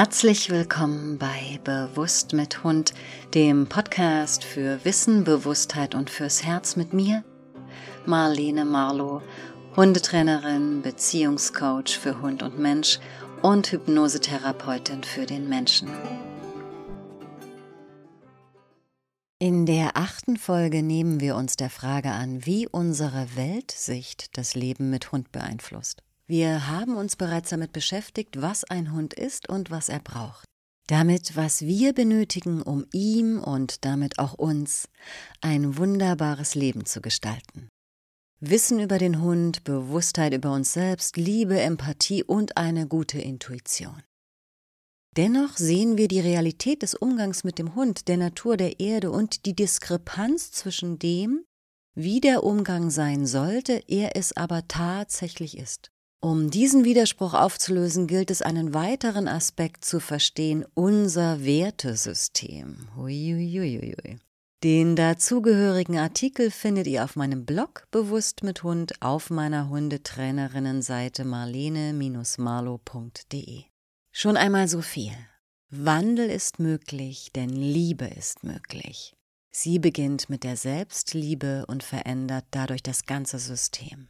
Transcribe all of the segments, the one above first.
Herzlich willkommen bei Bewusst mit Hund, dem Podcast für Wissen, Bewusstheit und fürs Herz mit mir, Marlene Marlow, Hundetrainerin, Beziehungscoach für Hund und Mensch und Hypnosetherapeutin für den Menschen. In der achten Folge nehmen wir uns der Frage an, wie unsere Weltsicht das Leben mit Hund beeinflusst. Wir haben uns bereits damit beschäftigt, was ein Hund ist und was er braucht. Damit, was wir benötigen, um ihm und damit auch uns ein wunderbares Leben zu gestalten. Wissen über den Hund, Bewusstheit über uns selbst, Liebe, Empathie und eine gute Intuition. Dennoch sehen wir die Realität des Umgangs mit dem Hund, der Natur der Erde und die Diskrepanz zwischen dem, wie der Umgang sein sollte, er es aber tatsächlich ist. Um diesen Widerspruch aufzulösen, gilt es einen weiteren Aspekt zu verstehen, unser Wertesystem. Huiuiuiui. Den dazugehörigen Artikel findet ihr auf meinem Blog Bewusst mit Hund auf meiner Hundetrainerinnenseite marlene-marlo.de. Schon einmal so viel. Wandel ist möglich, denn Liebe ist möglich. Sie beginnt mit der Selbstliebe und verändert dadurch das ganze System.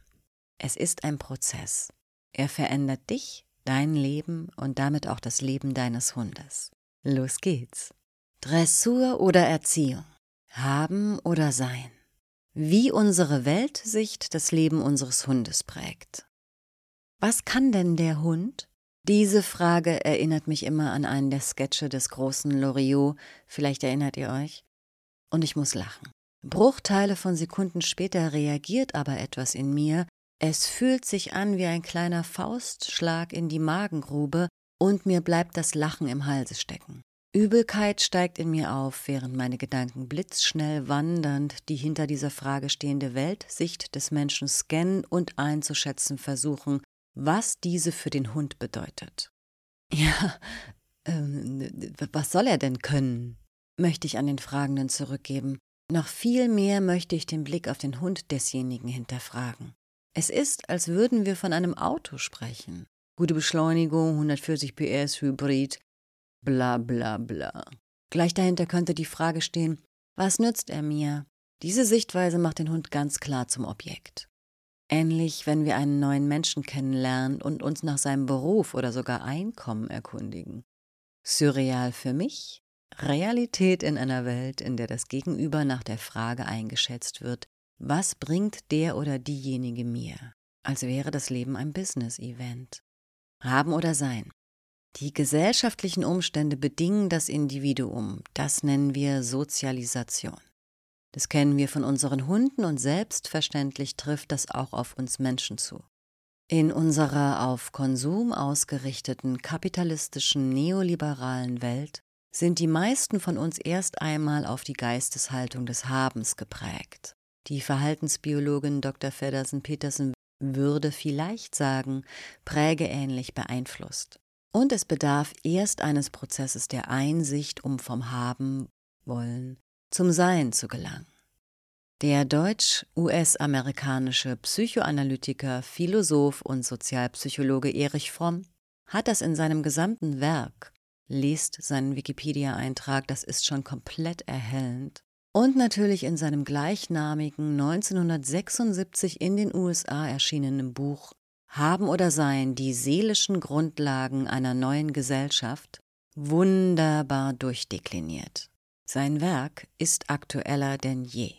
Es ist ein Prozess. Er verändert dich, dein Leben und damit auch das Leben deines Hundes. Los geht's. Dressur oder Erziehung. Haben oder sein. Wie unsere Weltsicht das Leben unseres Hundes prägt. Was kann denn der Hund? Diese Frage erinnert mich immer an einen der Sketche des großen Loriot, vielleicht erinnert ihr euch. Und ich muss lachen. Bruchteile von Sekunden später reagiert aber etwas in mir, es fühlt sich an wie ein kleiner Faustschlag in die Magengrube und mir bleibt das Lachen im Halse stecken. Übelkeit steigt in mir auf, während meine Gedanken blitzschnell wandernd die hinter dieser Frage stehende Weltsicht des Menschen scannen und einzuschätzen versuchen, was diese für den Hund bedeutet. Ja, ähm, was soll er denn können? möchte ich an den Fragenden zurückgeben. Noch viel mehr möchte ich den Blick auf den Hund desjenigen hinterfragen. Es ist, als würden wir von einem Auto sprechen. Gute Beschleunigung, 140 PS, Hybrid, bla bla bla. Gleich dahinter könnte die Frage stehen, was nützt er mir? Diese Sichtweise macht den Hund ganz klar zum Objekt. Ähnlich, wenn wir einen neuen Menschen kennenlernen und uns nach seinem Beruf oder sogar Einkommen erkundigen. Surreal für mich, Realität in einer Welt, in der das Gegenüber nach der Frage eingeschätzt wird, was bringt der oder diejenige mir? Als wäre das Leben ein Business-Event. Haben oder sein. Die gesellschaftlichen Umstände bedingen das Individuum. Das nennen wir Sozialisation. Das kennen wir von unseren Hunden und selbstverständlich trifft das auch auf uns Menschen zu. In unserer auf Konsum ausgerichteten kapitalistischen neoliberalen Welt sind die meisten von uns erst einmal auf die Geisteshaltung des Habens geprägt. Die Verhaltensbiologin Dr. Feddersen-Petersen würde vielleicht sagen, prägeähnlich beeinflusst. Und es bedarf erst eines Prozesses der Einsicht, um vom Haben wollen zum Sein zu gelangen. Der deutsch-US-amerikanische Psychoanalytiker, Philosoph und Sozialpsychologe Erich Fromm hat das in seinem gesamten Werk, lest seinen Wikipedia-Eintrag, das ist schon komplett erhellend, und natürlich in seinem gleichnamigen 1976 in den USA erschienenen Buch Haben oder Sein, die seelischen Grundlagen einer neuen Gesellschaft, wunderbar durchdekliniert. Sein Werk ist aktueller denn je.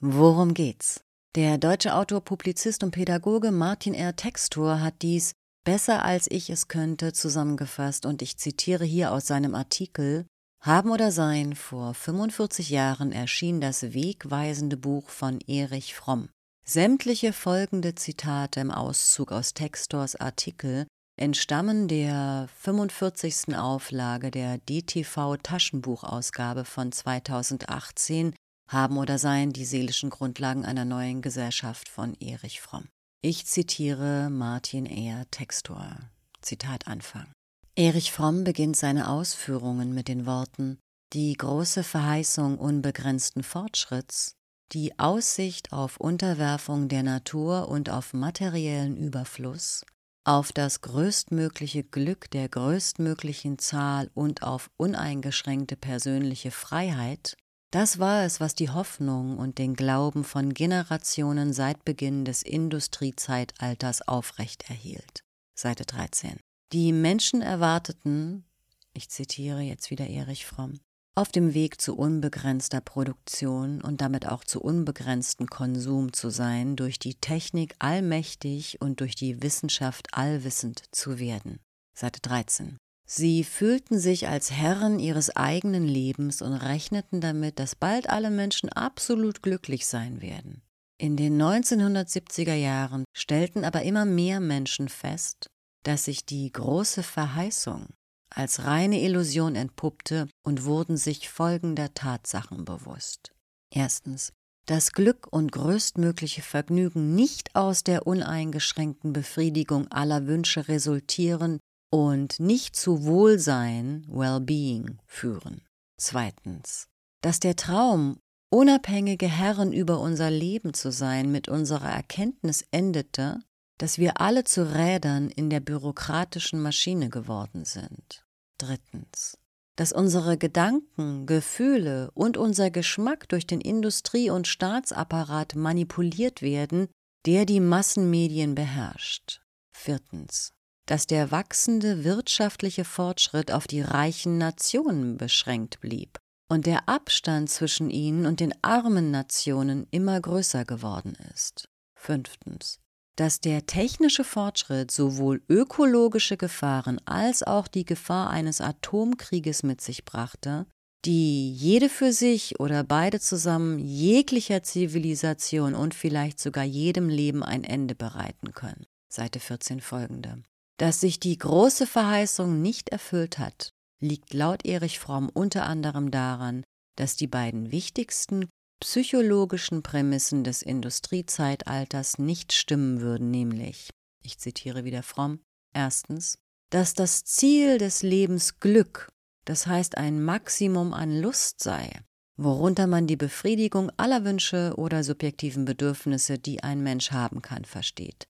Worum geht's? Der deutsche Autor, Publizist und Pädagoge Martin R. Textor hat dies besser als ich es könnte zusammengefasst und ich zitiere hier aus seinem Artikel haben oder Sein vor 45 Jahren erschien das wegweisende Buch von Erich Fromm. Sämtliche folgende Zitate im Auszug aus Textors Artikel entstammen der 45. Auflage der DTV Taschenbuchausgabe von 2018 Haben oder Sein die seelischen Grundlagen einer neuen Gesellschaft von Erich Fromm. Ich zitiere Martin Ehr Textor. Zitat Anfang. Erich Fromm beginnt seine Ausführungen mit den Worten Die große Verheißung unbegrenzten Fortschritts, die Aussicht auf Unterwerfung der Natur und auf materiellen Überfluss auf das größtmögliche Glück der größtmöglichen Zahl und auf uneingeschränkte persönliche Freiheit, das war es, was die Hoffnung und den Glauben von Generationen seit Beginn des Industriezeitalters aufrechterhielt. Seite 13. Die Menschen erwarteten, ich zitiere jetzt wieder Erich Fromm, auf dem Weg zu unbegrenzter Produktion und damit auch zu unbegrenzten Konsum zu sein, durch die Technik allmächtig und durch die Wissenschaft allwissend zu werden. Seite 13. Sie fühlten sich als Herren ihres eigenen Lebens und rechneten damit, dass bald alle Menschen absolut glücklich sein werden. In den 1970er Jahren stellten aber immer mehr Menschen fest, dass sich die große Verheißung als reine Illusion entpuppte und wurden sich folgender Tatsachen bewusst. Erstens, dass Glück und größtmögliche Vergnügen nicht aus der uneingeschränkten Befriedigung aller Wünsche resultieren und nicht zu Wohlsein, Well-being führen. Zweitens, dass der Traum, unabhängige Herren über unser Leben zu sein, mit unserer Erkenntnis endete, dass wir alle zu Rädern in der bürokratischen Maschine geworden sind. Drittens, dass unsere Gedanken, Gefühle und unser Geschmack durch den Industrie- und Staatsapparat manipuliert werden, der die Massenmedien beherrscht. Viertens, dass der wachsende wirtschaftliche Fortschritt auf die reichen Nationen beschränkt blieb und der Abstand zwischen ihnen und den armen Nationen immer größer geworden ist. Fünftens, dass der technische Fortschritt sowohl ökologische Gefahren als auch die Gefahr eines Atomkrieges mit sich brachte, die jede für sich oder beide zusammen jeglicher Zivilisation und vielleicht sogar jedem Leben ein Ende bereiten können. Seite 14 folgende. Dass sich die große Verheißung nicht erfüllt hat, liegt laut Erich Fromm unter anderem daran, dass die beiden wichtigsten psychologischen Prämissen des Industriezeitalters nicht stimmen würden, nämlich, ich zitiere wieder Fromm, erstens, dass das Ziel des Lebens Glück, das heißt ein Maximum an Lust sei, worunter man die Befriedigung aller Wünsche oder subjektiven Bedürfnisse, die ein Mensch haben kann, versteht.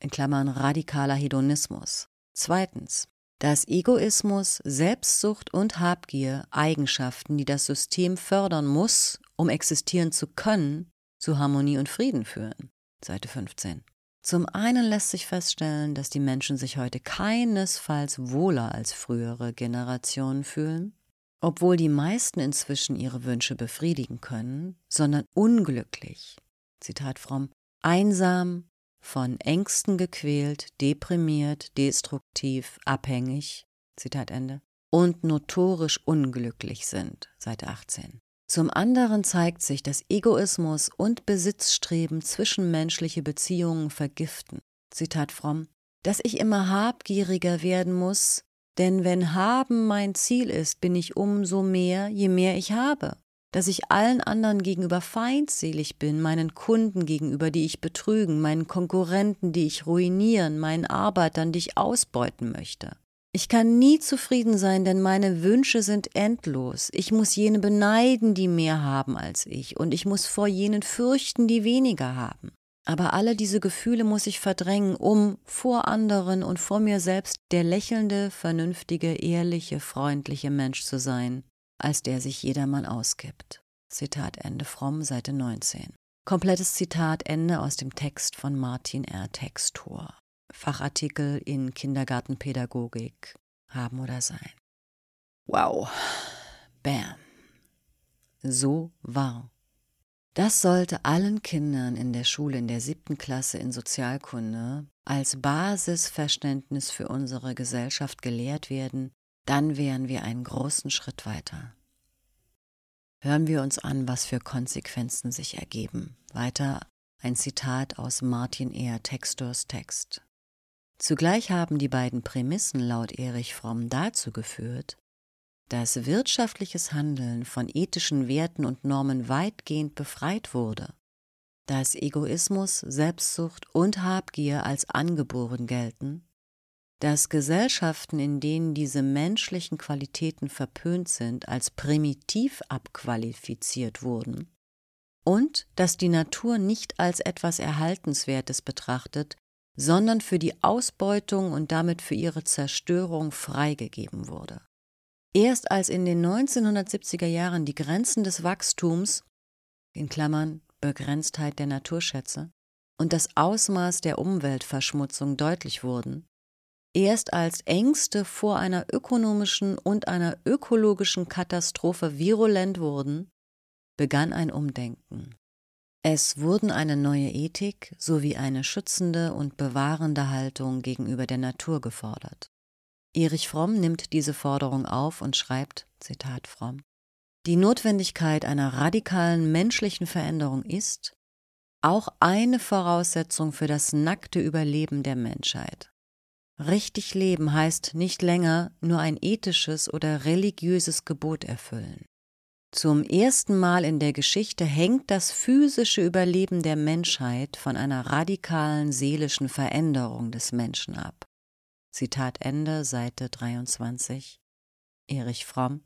In Klammern radikaler Hedonismus. Zweitens, dass Egoismus, Selbstsucht und Habgier Eigenschaften, die das System fördern muss, um existieren zu können, zu Harmonie und Frieden führen. Seite 15. Zum einen lässt sich feststellen, dass die Menschen sich heute keinesfalls wohler als frühere Generationen fühlen, obwohl die meisten inzwischen ihre Wünsche befriedigen können, sondern unglücklich. Zitat Fromm, einsam, von Ängsten gequält, deprimiert, destruktiv, abhängig, Zitat Ende, und notorisch unglücklich sind, Seite 18. Zum anderen zeigt sich, dass Egoismus und Besitzstreben zwischenmenschliche Beziehungen vergiften. Zitat Fromm, dass ich immer habgieriger werden muss, denn wenn haben mein Ziel ist, bin ich umso mehr, je mehr ich habe dass ich allen anderen gegenüber feindselig bin, meinen Kunden gegenüber, die ich betrügen, meinen Konkurrenten, die ich ruinieren, meinen Arbeitern, die ich ausbeuten möchte. Ich kann nie zufrieden sein, denn meine Wünsche sind endlos. Ich muss jene beneiden, die mehr haben als ich, und ich muss vor jenen fürchten, die weniger haben. Aber alle diese Gefühle muss ich verdrängen, um vor anderen und vor mir selbst der lächelnde, vernünftige, ehrliche, freundliche Mensch zu sein, als der sich jedermann ausgibt. Zitat Ende Fromm, Seite 19. Komplettes Zitat Ende aus dem Text von Martin R. Textor. Fachartikel in Kindergartenpädagogik haben oder sein. Wow. Bam. So wahr. Das sollte allen Kindern in der Schule in der siebten Klasse in Sozialkunde als Basisverständnis für unsere Gesellschaft gelehrt werden, dann wären wir einen großen Schritt weiter. Hören wir uns an, was für Konsequenzen sich ergeben. Weiter ein Zitat aus Martin E. Textors Text. Zugleich haben die beiden Prämissen laut Erich Fromm dazu geführt, dass wirtschaftliches Handeln von ethischen Werten und Normen weitgehend befreit wurde, dass Egoismus, Selbstsucht und Habgier als angeboren gelten dass Gesellschaften, in denen diese menschlichen Qualitäten verpönt sind, als primitiv abqualifiziert wurden und dass die Natur nicht als etwas Erhaltenswertes betrachtet, sondern für die Ausbeutung und damit für ihre Zerstörung freigegeben wurde. Erst als in den 1970er Jahren die Grenzen des Wachstums, in Klammern Begrenztheit der Naturschätze, und das Ausmaß der Umweltverschmutzung deutlich wurden, erst als Ängste vor einer ökonomischen und einer ökologischen Katastrophe virulent wurden, begann ein Umdenken. Es wurden eine neue Ethik sowie eine schützende und bewahrende Haltung gegenüber der Natur gefordert. Erich Fromm nimmt diese Forderung auf und schreibt, Zitat Fromm, die Notwendigkeit einer radikalen menschlichen Veränderung ist auch eine Voraussetzung für das nackte Überleben der Menschheit. Richtig leben heißt nicht länger nur ein ethisches oder religiöses Gebot erfüllen. Zum ersten Mal in der Geschichte hängt das physische Überleben der Menschheit von einer radikalen seelischen Veränderung des Menschen ab. Zitat Ende, Seite 23. Erich Fromm.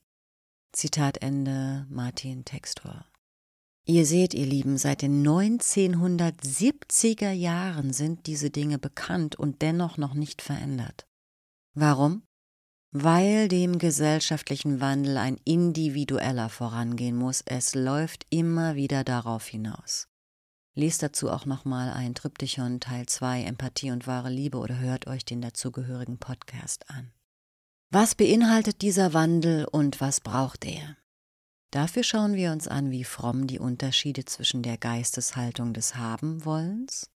Zitat Ende, Martin Textor. Ihr seht, ihr Lieben, seit den 1970er Jahren sind diese Dinge bekannt und dennoch noch nicht verändert. Warum? Weil dem gesellschaftlichen Wandel ein individueller vorangehen muss. Es läuft immer wieder darauf hinaus. Lest dazu auch nochmal ein Triptychon Teil 2 Empathie und wahre Liebe oder hört euch den dazugehörigen Podcast an. Was beinhaltet dieser Wandel und was braucht er? Dafür schauen wir uns an, wie fromm die Unterschiede zwischen der Geisteshaltung des Habenwollens,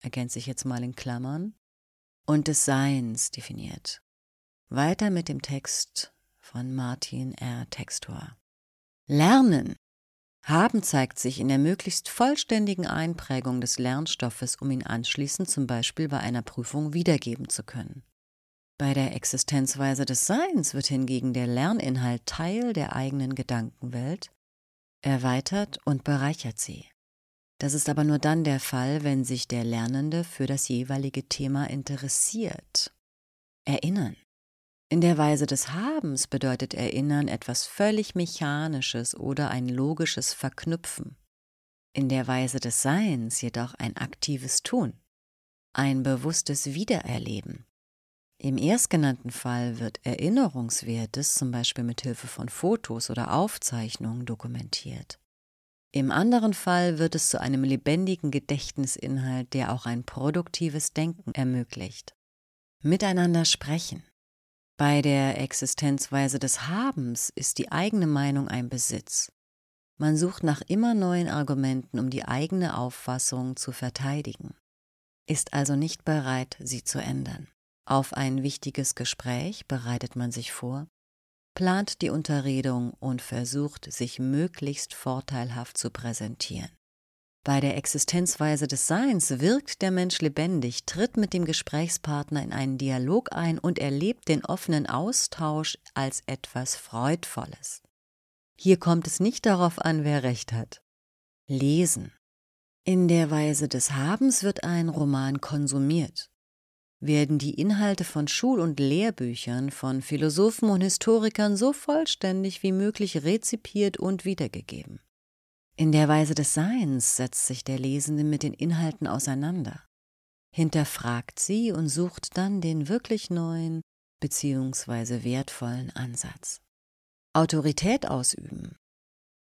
ergänze ich jetzt mal in Klammern, und des Seins definiert. Weiter mit dem Text von Martin R. Textor. Lernen. Haben zeigt sich in der möglichst vollständigen Einprägung des Lernstoffes, um ihn anschließend zum Beispiel bei einer Prüfung wiedergeben zu können. Bei der Existenzweise des Seins wird hingegen der Lerninhalt Teil der eigenen Gedankenwelt, erweitert und bereichert sie. Das ist aber nur dann der Fall, wenn sich der Lernende für das jeweilige Thema interessiert. Erinnern. In der Weise des Habens bedeutet Erinnern etwas völlig Mechanisches oder ein logisches Verknüpfen. In der Weise des Seins jedoch ein aktives Tun, ein bewusstes Wiedererleben. Im erstgenannten Fall wird Erinnerungswertes zum Beispiel mit Hilfe von Fotos oder Aufzeichnungen dokumentiert. Im anderen Fall wird es zu einem lebendigen Gedächtnisinhalt, der auch ein produktives Denken ermöglicht. Miteinander sprechen. Bei der Existenzweise des Habens ist die eigene Meinung ein Besitz. Man sucht nach immer neuen Argumenten, um die eigene Auffassung zu verteidigen, ist also nicht bereit, sie zu ändern. Auf ein wichtiges Gespräch bereitet man sich vor, plant die Unterredung und versucht, sich möglichst vorteilhaft zu präsentieren. Bei der Existenzweise des Seins wirkt der Mensch lebendig, tritt mit dem Gesprächspartner in einen Dialog ein und erlebt den offenen Austausch als etwas Freudvolles. Hier kommt es nicht darauf an, wer recht hat. Lesen. In der Weise des Habens wird ein Roman konsumiert werden die Inhalte von Schul- und Lehrbüchern von Philosophen und Historikern so vollständig wie möglich rezipiert und wiedergegeben. In der Weise des Seins setzt sich der Lesende mit den Inhalten auseinander, hinterfragt sie und sucht dann den wirklich neuen bzw. wertvollen Ansatz. Autorität ausüben.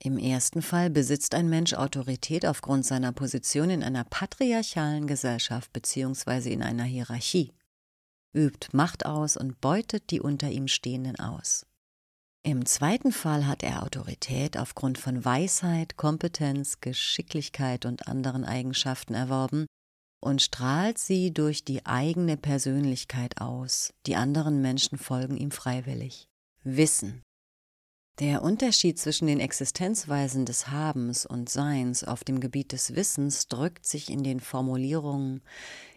Im ersten Fall besitzt ein Mensch Autorität aufgrund seiner Position in einer patriarchalen Gesellschaft bzw. in einer Hierarchie, übt Macht aus und beutet die unter ihm Stehenden aus. Im zweiten Fall hat er Autorität aufgrund von Weisheit, Kompetenz, Geschicklichkeit und anderen Eigenschaften erworben und strahlt sie durch die eigene Persönlichkeit aus, die anderen Menschen folgen ihm freiwillig. Wissen der Unterschied zwischen den Existenzweisen des Habens und Seins auf dem Gebiet des Wissens drückt sich in den Formulierungen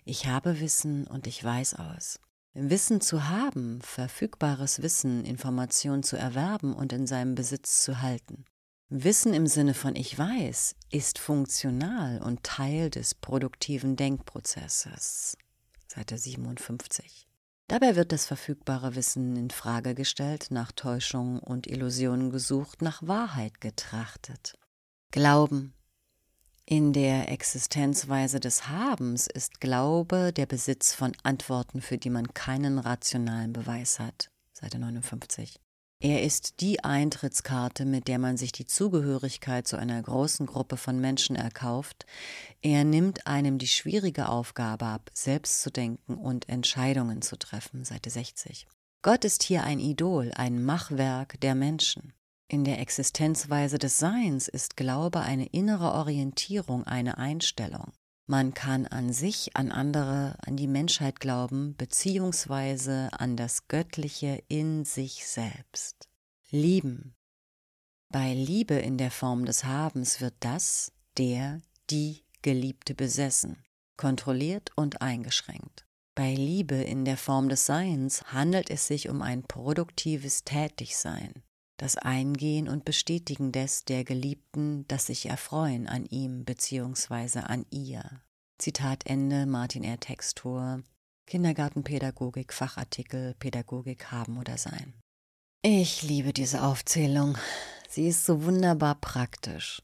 Ich habe Wissen und ich weiß aus. Wissen zu haben, verfügbares Wissen, Information zu erwerben und in seinem Besitz zu halten. Wissen im Sinne von Ich weiß ist funktional und Teil des produktiven Denkprozesses. Seite 57. Dabei wird das verfügbare Wissen in Frage gestellt, nach Täuschung und Illusionen gesucht, nach Wahrheit getrachtet. Glauben. In der Existenzweise des Habens ist Glaube der Besitz von Antworten, für die man keinen rationalen Beweis hat. Seite 59. Er ist die Eintrittskarte, mit der man sich die Zugehörigkeit zu einer großen Gruppe von Menschen erkauft. Er nimmt einem die schwierige Aufgabe ab, selbst zu denken und Entscheidungen zu treffen. Seite 60. Gott ist hier ein Idol, ein Machwerk der Menschen. In der Existenzweise des Seins ist Glaube eine innere Orientierung, eine Einstellung. Man kann an sich, an andere, an die Menschheit glauben, beziehungsweise an das Göttliche in sich selbst. Lieben. Bei Liebe in der Form des Habens wird das, der, die Geliebte besessen, kontrolliert und eingeschränkt. Bei Liebe in der Form des Seins handelt es sich um ein produktives Tätigsein, das Eingehen und Bestätigen des der Geliebten, das sich erfreuen an ihm bzw. an ihr. Zitat Ende Martin R. Textur Kindergartenpädagogik, Fachartikel Pädagogik haben oder sein. Ich liebe diese Aufzählung. Sie ist so wunderbar praktisch.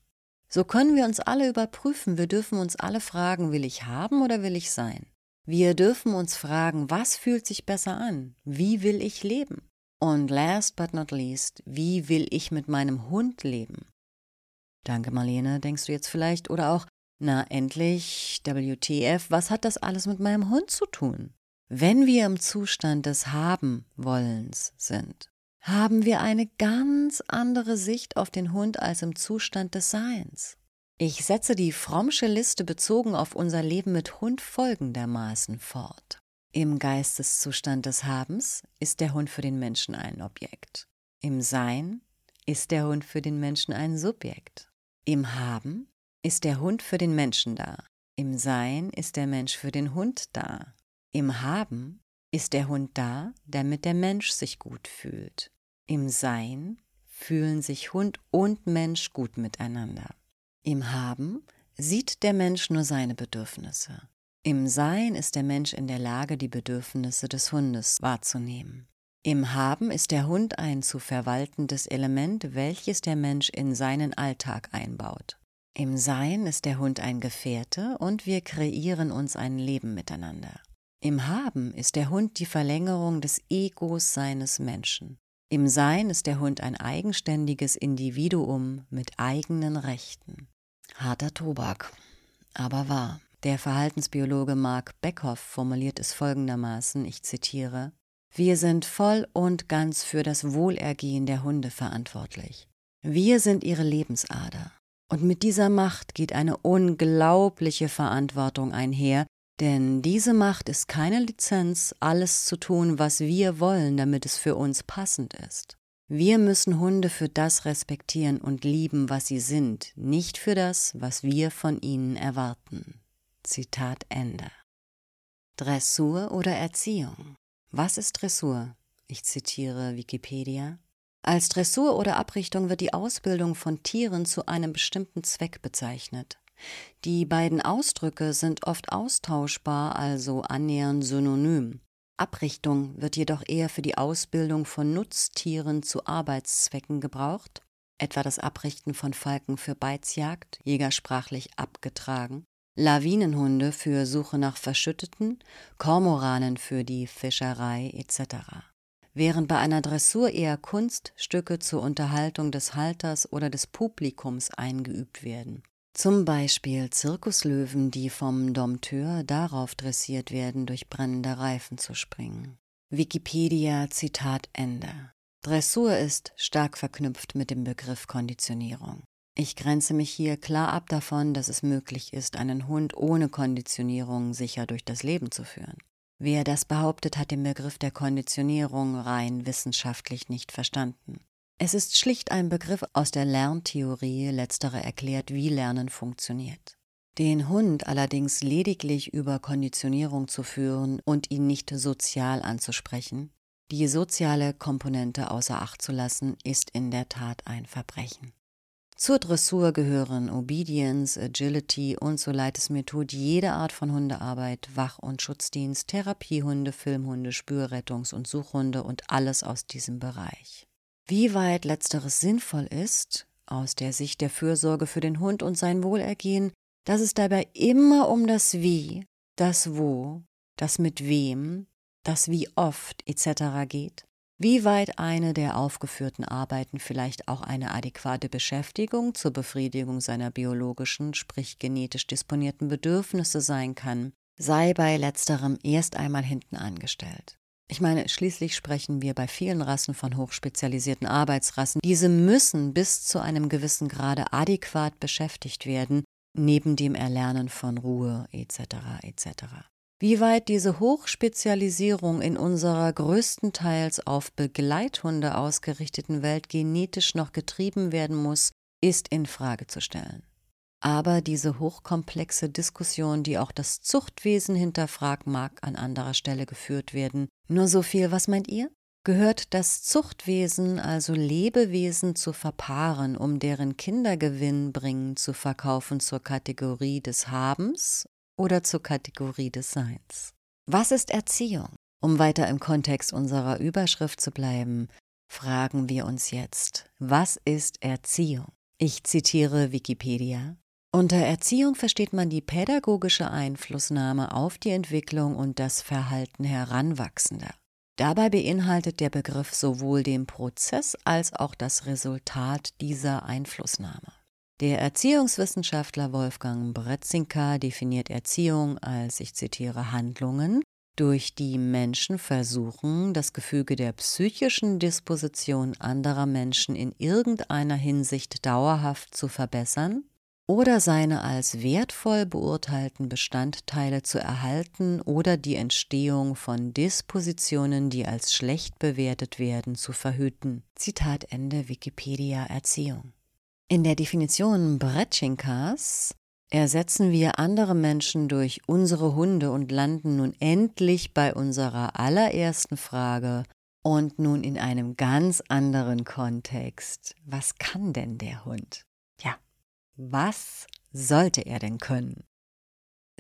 So können wir uns alle überprüfen. Wir dürfen uns alle fragen, will ich haben oder will ich sein? Wir dürfen uns fragen, was fühlt sich besser an? Wie will ich leben? Und last but not least, wie will ich mit meinem Hund leben? Danke, Marlene, denkst du jetzt vielleicht, oder auch, na endlich, WTF, was hat das alles mit meinem Hund zu tun? Wenn wir im Zustand des Haben-Wollens sind, haben wir eine ganz andere Sicht auf den Hund als im Zustand des Seins. Ich setze die frommsche Liste bezogen auf unser Leben mit Hund folgendermaßen fort. Im Geisteszustand des Habens ist der Hund für den Menschen ein Objekt. Im Sein ist der Hund für den Menschen ein Subjekt. Im Haben ist der Hund für den Menschen da. Im Sein ist der Mensch für den Hund da. Im Haben ist der Hund da, damit der Mensch sich gut fühlt. Im Sein fühlen sich Hund und Mensch gut miteinander. Im Haben sieht der Mensch nur seine Bedürfnisse. Im Sein ist der Mensch in der Lage, die Bedürfnisse des Hundes wahrzunehmen. Im Haben ist der Hund ein zu verwaltendes Element, welches der Mensch in seinen Alltag einbaut. Im Sein ist der Hund ein Gefährte und wir kreieren uns ein Leben miteinander. Im Haben ist der Hund die Verlängerung des Egos seines Menschen. Im Sein ist der Hund ein eigenständiges Individuum mit eigenen Rechten. Harter Tobak, aber wahr. Der Verhaltensbiologe Mark Beckhoff formuliert es folgendermaßen, ich zitiere, Wir sind voll und ganz für das Wohlergehen der Hunde verantwortlich. Wir sind ihre Lebensader. Und mit dieser Macht geht eine unglaubliche Verantwortung einher, denn diese Macht ist keine Lizenz, alles zu tun, was wir wollen, damit es für uns passend ist. Wir müssen Hunde für das respektieren und lieben, was sie sind, nicht für das, was wir von ihnen erwarten. Zitat Ende. Dressur oder Erziehung? Was ist Dressur? Ich zitiere Wikipedia. Als Dressur oder Abrichtung wird die Ausbildung von Tieren zu einem bestimmten Zweck bezeichnet. Die beiden Ausdrücke sind oft austauschbar, also annähernd synonym. Abrichtung wird jedoch eher für die Ausbildung von Nutztieren zu Arbeitszwecken gebraucht, etwa das Abrichten von Falken für Beizjagd, jägersprachlich abgetragen, Lawinenhunde für Suche nach Verschütteten, Kormoranen für die Fischerei etc. Während bei einer Dressur eher Kunststücke zur Unterhaltung des Halters oder des Publikums eingeübt werden. Zum Beispiel Zirkuslöwen, die vom Dompteur darauf dressiert werden, durch brennende Reifen zu springen. Wikipedia Zitat Ende. Dressur ist stark verknüpft mit dem Begriff Konditionierung. Ich grenze mich hier klar ab davon, dass es möglich ist, einen Hund ohne Konditionierung sicher durch das Leben zu führen. Wer das behauptet, hat den Begriff der Konditionierung rein wissenschaftlich nicht verstanden. Es ist schlicht ein Begriff aus der Lerntheorie, letztere erklärt, wie Lernen funktioniert. Den Hund allerdings lediglich über Konditionierung zu führen und ihn nicht sozial anzusprechen, die soziale Komponente außer Acht zu lassen, ist in der Tat ein Verbrechen. Zur Dressur gehören Obedience, Agility und so leid es mir tut jede Art von Hundearbeit, Wach- und Schutzdienst, Therapiehunde, Filmhunde, Spürrettungs- und Suchhunde und alles aus diesem Bereich. Wie weit letzteres sinnvoll ist, aus der Sicht der Fürsorge für den Hund und sein Wohlergehen, dass es dabei immer um das Wie, das Wo, das mit wem, das wie oft etc. geht, wie weit eine der aufgeführten Arbeiten vielleicht auch eine adäquate Beschäftigung zur Befriedigung seiner biologischen, sprich genetisch disponierten Bedürfnisse sein kann, sei bei letzterem erst einmal hinten angestellt. Ich meine, schließlich sprechen wir bei vielen Rassen von hochspezialisierten Arbeitsrassen. Diese müssen bis zu einem gewissen Grade adäquat beschäftigt werden, neben dem Erlernen von Ruhe etc. etc. Wie weit diese Hochspezialisierung in unserer größtenteils auf Begleithunde ausgerichteten Welt genetisch noch getrieben werden muss, ist in Frage zu stellen. Aber diese hochkomplexe Diskussion, die auch das Zuchtwesen hinterfragt, mag an anderer Stelle geführt werden. Nur so viel, was meint ihr? Gehört das Zuchtwesen, also Lebewesen, zu verpaaren, um deren Kindergewinn bringen zu verkaufen zur Kategorie des Habens oder zur Kategorie des Seins? Was ist Erziehung? Um weiter im Kontext unserer Überschrift zu bleiben, fragen wir uns jetzt, was ist Erziehung? Ich zitiere Wikipedia. Unter Erziehung versteht man die pädagogische Einflussnahme auf die Entwicklung und das Verhalten Heranwachsender. Dabei beinhaltet der Begriff sowohl den Prozess als auch das Resultat dieser Einflussnahme. Der Erziehungswissenschaftler Wolfgang Bretzinka definiert Erziehung als, ich zitiere, Handlungen, durch die Menschen versuchen, das Gefüge der psychischen Disposition anderer Menschen in irgendeiner Hinsicht dauerhaft zu verbessern oder seine als wertvoll beurteilten Bestandteile zu erhalten oder die Entstehung von Dispositionen, die als schlecht bewertet werden, zu verhüten. Zitat Ende Wikipedia Erziehung. In der Definition Bretschinkas ersetzen wir andere Menschen durch unsere Hunde und landen nun endlich bei unserer allerersten Frage und nun in einem ganz anderen Kontext. Was kann denn der Hund? Was sollte er denn können?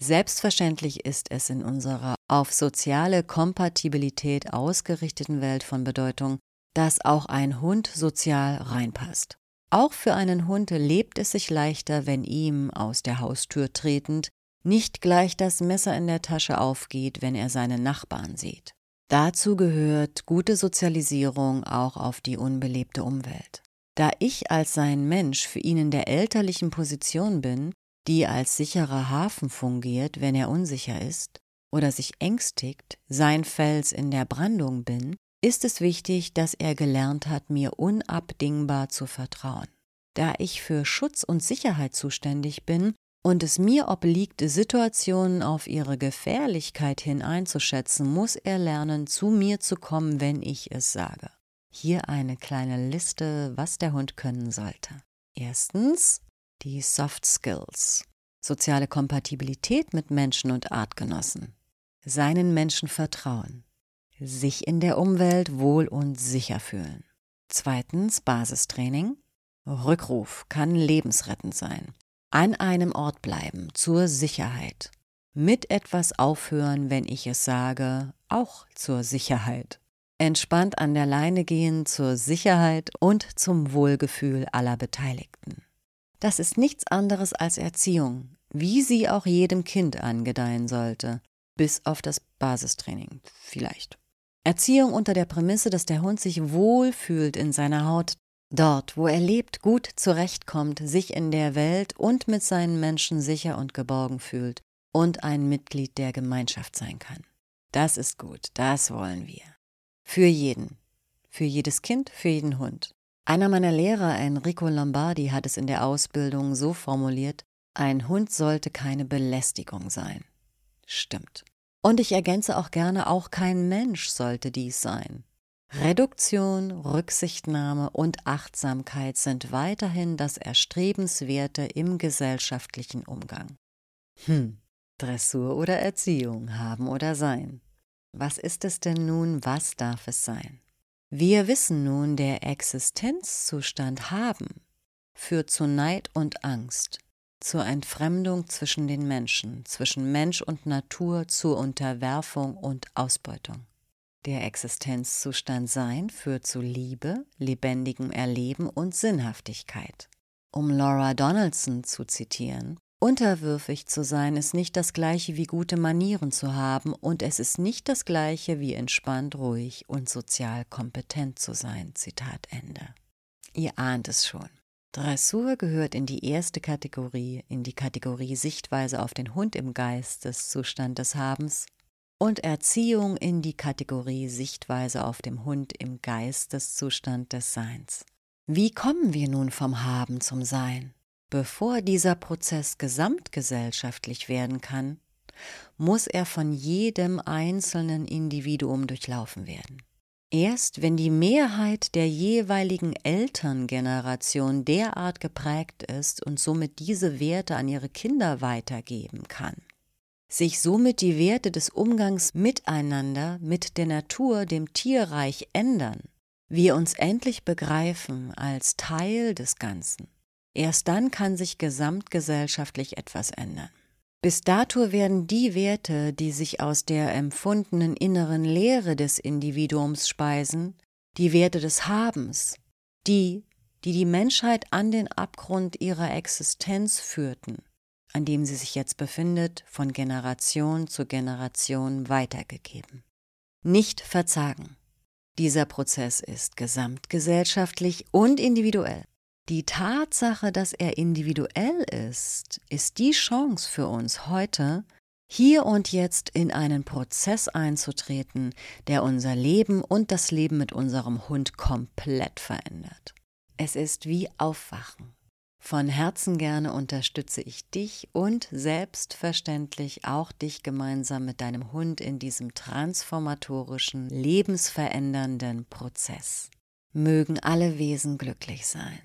Selbstverständlich ist es in unserer auf soziale Kompatibilität ausgerichteten Welt von Bedeutung, dass auch ein Hund sozial reinpasst. Auch für einen Hund lebt es sich leichter, wenn ihm aus der Haustür tretend nicht gleich das Messer in der Tasche aufgeht, wenn er seine Nachbarn sieht. Dazu gehört gute Sozialisierung auch auf die unbelebte Umwelt. Da ich als sein Mensch für ihn in der elterlichen Position bin, die als sicherer Hafen fungiert, wenn er unsicher ist oder sich ängstigt, sein Fels in der Brandung bin, ist es wichtig, dass er gelernt hat, mir unabdingbar zu vertrauen. Da ich für Schutz und Sicherheit zuständig bin und es mir obliegt, Situationen auf ihre Gefährlichkeit hin einzuschätzen, muss er lernen, zu mir zu kommen, wenn ich es sage. Hier eine kleine Liste, was der Hund können sollte. Erstens die Soft Skills. Soziale Kompatibilität mit Menschen und Artgenossen. Seinen Menschen vertrauen. Sich in der Umwelt wohl und sicher fühlen. Zweitens Basistraining. Rückruf kann lebensrettend sein. An einem Ort bleiben zur Sicherheit. Mit etwas aufhören, wenn ich es sage, auch zur Sicherheit entspannt an der Leine gehen zur Sicherheit und zum Wohlgefühl aller Beteiligten. Das ist nichts anderes als Erziehung, wie sie auch jedem Kind angedeihen sollte, bis auf das Basistraining vielleicht. Erziehung unter der Prämisse, dass der Hund sich wohlfühlt in seiner Haut, dort, wo er lebt, gut zurechtkommt, sich in der Welt und mit seinen Menschen sicher und geborgen fühlt und ein Mitglied der Gemeinschaft sein kann. Das ist gut, das wollen wir. Für jeden. Für jedes Kind, für jeden Hund. Einer meiner Lehrer, Enrico Lombardi, hat es in der Ausbildung so formuliert, ein Hund sollte keine Belästigung sein. Stimmt. Und ich ergänze auch gerne, auch kein Mensch sollte dies sein. Reduktion, Rücksichtnahme und Achtsamkeit sind weiterhin das Erstrebenswerte im gesellschaftlichen Umgang. Hm, Dressur oder Erziehung haben oder sein. Was ist es denn nun, was darf es sein? Wir wissen nun, der Existenzzustand haben führt zu Neid und Angst, zur Entfremdung zwischen den Menschen, zwischen Mensch und Natur, zur Unterwerfung und Ausbeutung. Der Existenzzustand Sein führt zu Liebe, lebendigem Erleben und Sinnhaftigkeit. Um Laura Donaldson zu zitieren, Unterwürfig zu sein ist nicht das gleiche wie gute Manieren zu haben und es ist nicht das gleiche wie entspannt, ruhig und sozial kompetent zu sein. Zitat Ende. Ihr ahnt es schon. Dressur gehört in die erste Kategorie, in die Kategorie Sichtweise auf den Hund im Geisteszustand des Habens und Erziehung in die Kategorie Sichtweise auf dem Hund im Geisteszustand des Seins. Wie kommen wir nun vom Haben zum Sein? Bevor dieser Prozess gesamtgesellschaftlich werden kann, muss er von jedem einzelnen Individuum durchlaufen werden. Erst wenn die Mehrheit der jeweiligen Elterngeneration derart geprägt ist und somit diese Werte an ihre Kinder weitergeben kann, sich somit die Werte des Umgangs miteinander, mit der Natur, dem Tierreich ändern, wir uns endlich begreifen als Teil des Ganzen, Erst dann kann sich gesamtgesellschaftlich etwas ändern. Bis dato werden die Werte, die sich aus der empfundenen inneren Lehre des Individuums speisen, die Werte des Habens, die, die die Menschheit an den Abgrund ihrer Existenz führten, an dem sie sich jetzt befindet, von Generation zu Generation weitergegeben. Nicht verzagen. Dieser Prozess ist gesamtgesellschaftlich und individuell. Die Tatsache, dass er individuell ist, ist die Chance für uns heute, hier und jetzt in einen Prozess einzutreten, der unser Leben und das Leben mit unserem Hund komplett verändert. Es ist wie Aufwachen. Von Herzen gerne unterstütze ich dich und selbstverständlich auch dich gemeinsam mit deinem Hund in diesem transformatorischen, lebensverändernden Prozess. Mögen alle Wesen glücklich sein.